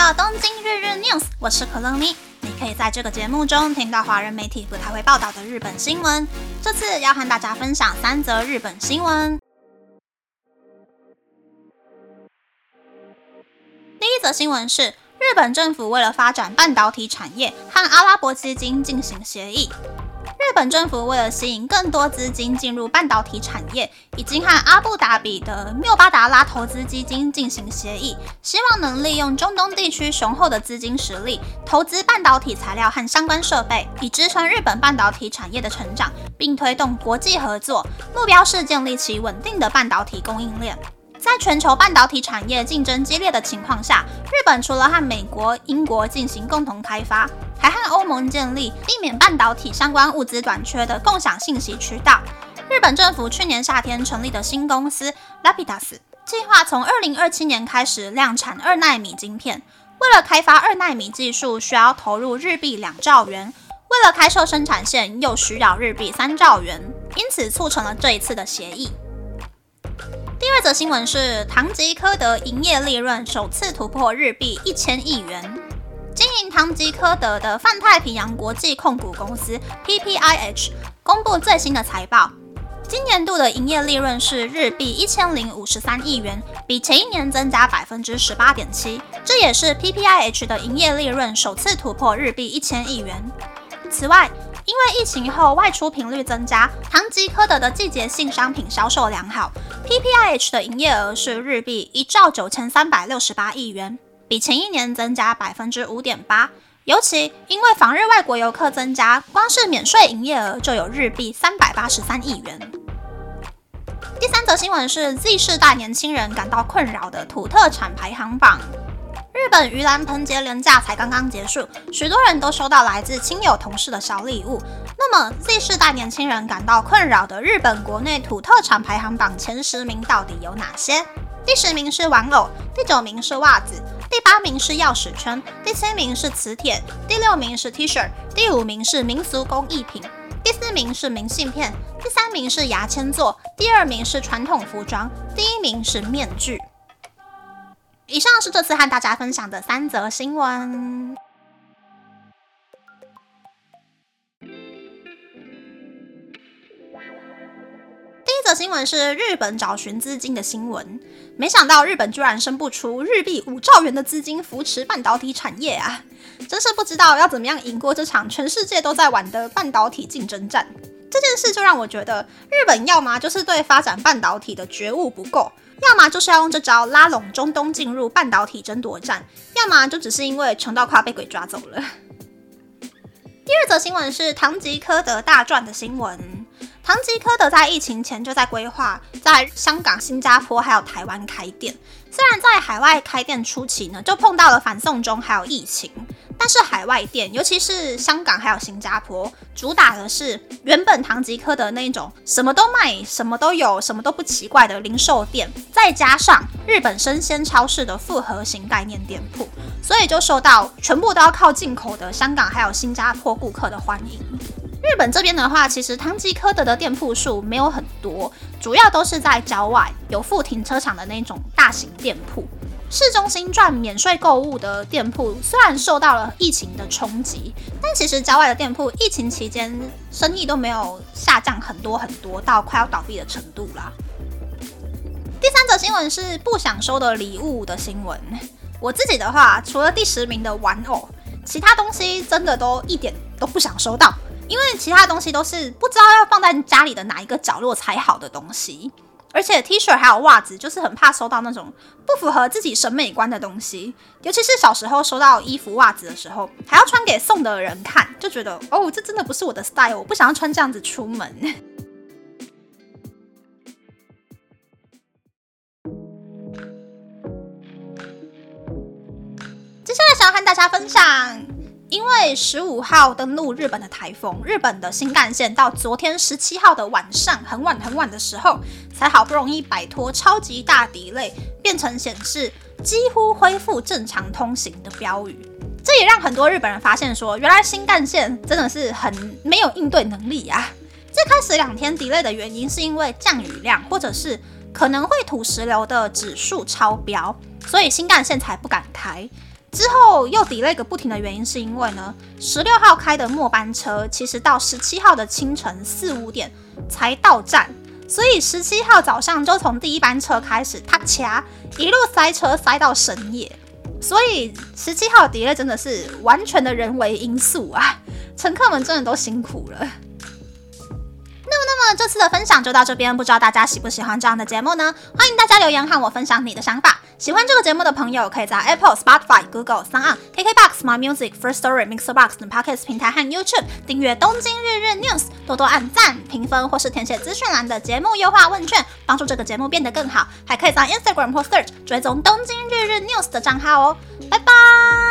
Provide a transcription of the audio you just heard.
到东京日日 news，我是可乐咪。你可以在这个节目中听到华人媒体不太会报道的日本新闻。这次要和大家分享三则日本新闻。第一则新闻是，日本政府为了发展半导体产业，和阿拉伯基金进行协议。日本政府为了吸引更多资金进入半导体产业，已经和阿布达比的缪巴达拉投资基金进行协议，希望能利用中东地区雄厚的资金实力，投资半导体材料和相关设备，以支撑日本半导体产业的成长，并推动国际合作。目标是建立起稳定的半导体供应链。在全球半导体产业竞争激烈的情况下，日本除了和美国、英国进行共同开发，欧盟建立避免半导体相关物资短缺的共享信息渠道。日本政府去年夏天成立的新公司 Lapidus 计划从二零二七年开始量产二纳米晶片。为了开发二纳米技术，需要投入日币两兆元；为了开设生产线，又需要日币三兆元。因此，促成了这一次的协议。第二则新闻是，唐吉诃德营业利润首次突破日币一千亿元。经营唐吉诃德的泛太平洋国际控股公司 PPIH 公布最新的财报，今年度的营业利润是日币一千零五十三亿元，比前一年增加百分之十八点七，这也是 PPIH 的营业利润首次突破日币一千亿元。此外，因为疫情后外出频率增加，唐吉诃德的季节性商品销售良好，PPIH 的营业额是日币一兆九千三百六十八亿元，比前一年增加百分之五点八。尤其因为访日外国游客增加，光是免税营业额就有日币三百八十三亿元。第三则新闻是 Z 世代年轻人感到困扰的土特产排行榜。日本盂兰盆节连假才刚刚结束，许多人都收到来自亲友同事的小礼物。那么，Z 世代年轻人感到困扰的日本国内土特产排行榜前十名到底有哪些？第十名是玩偶，第九名是袜子，第八名是钥匙圈，第七名是磁铁，第六名是 T 恤，第五名是民俗工艺品，第四名是明信片，第三名是牙签座，第二名是传统服装，第一名是面具。以上是这次和大家分享的三则新闻。新闻是日本找寻资金的新闻，没想到日本居然生不出日币五兆元的资金扶持半导体产业啊！真是不知道要怎么样赢过这场全世界都在玩的半导体竞争战。这件事就让我觉得，日本要么就是对发展半导体的觉悟不够。要么就是要用这招拉拢中东进入半导体争夺战，要么就只是因为穷到快被鬼抓走了。第二则新闻是唐吉诃德大赚的新闻。唐吉诃德在疫情前就在规划在香港、新加坡还有台湾开店，虽然在海外开店初期呢，就碰到了反送中还有疫情。但是海外店，尤其是香港还有新加坡，主打的是原本唐吉诃德那种什么都卖、什么都有、什么都不奇怪的零售店，再加上日本生鲜超市的复合型概念店铺，所以就受到全部都要靠进口的香港还有新加坡顾客的欢迎。日本这边的话，其实汤吉科德的店铺数没有很多，主要都是在郊外有附停车场的那种大型店铺。市中心赚免税购物的店铺虽然受到了疫情的冲击，但其实郊外的店铺疫情期间生意都没有下降很多很多，到快要倒闭的程度啦。第三则新闻是不想收的礼物的新闻。我自己的话，除了第十名的玩偶，其他东西真的都一点都不想收到，因为其他东西都是不知道要放在家里的哪一个角落才好的东西。而且 T 恤还有袜子，就是很怕收到那种不符合自己审美观的东西。尤其是小时候收到衣服、袜子的时候，还要穿给送的人看，就觉得哦，这真的不是我的 style，我不想要穿这样子出门。接下来想要和大家分享。因为十五号登陆日本的台风，日本的新干线到昨天十七号的晚上很晚很晚的时候，才好不容易摆脱超级大底类，变成显示几乎恢复正常通行的标语。这也让很多日本人发现说，原来新干线真的是很没有应对能力啊！最开始两天 delay 的原因是因为降雨量或者是可能会土石流的指数超标，所以新干线才不敢开。之后又 delay 个不停的原因，是因为呢，十六号开的末班车其实到十七号的清晨四五点才到站，所以十七号早上就从第一班车开始，他掐一路塞车塞到深夜，所以十七号 delay 真的是完全的人为因素啊，乘客们真的都辛苦了。那么这次的分享就到这边，不知道大家喜不喜欢这样的节目呢？欢迎大家留言和我分享你的想法。喜欢这个节目的朋友，可以在 Apple、Spotify、Google、s o n KKBox、My Music、First Story、Mixer Box 等 Podcast 平台和 YouTube 订阅《东京日日 News》，多多按赞、评分或是填写资讯栏的节目优化问卷，帮助这个节目变得更好。还可以在 Instagram 或 Search 追踪《东京日日 News》的账号哦。拜拜。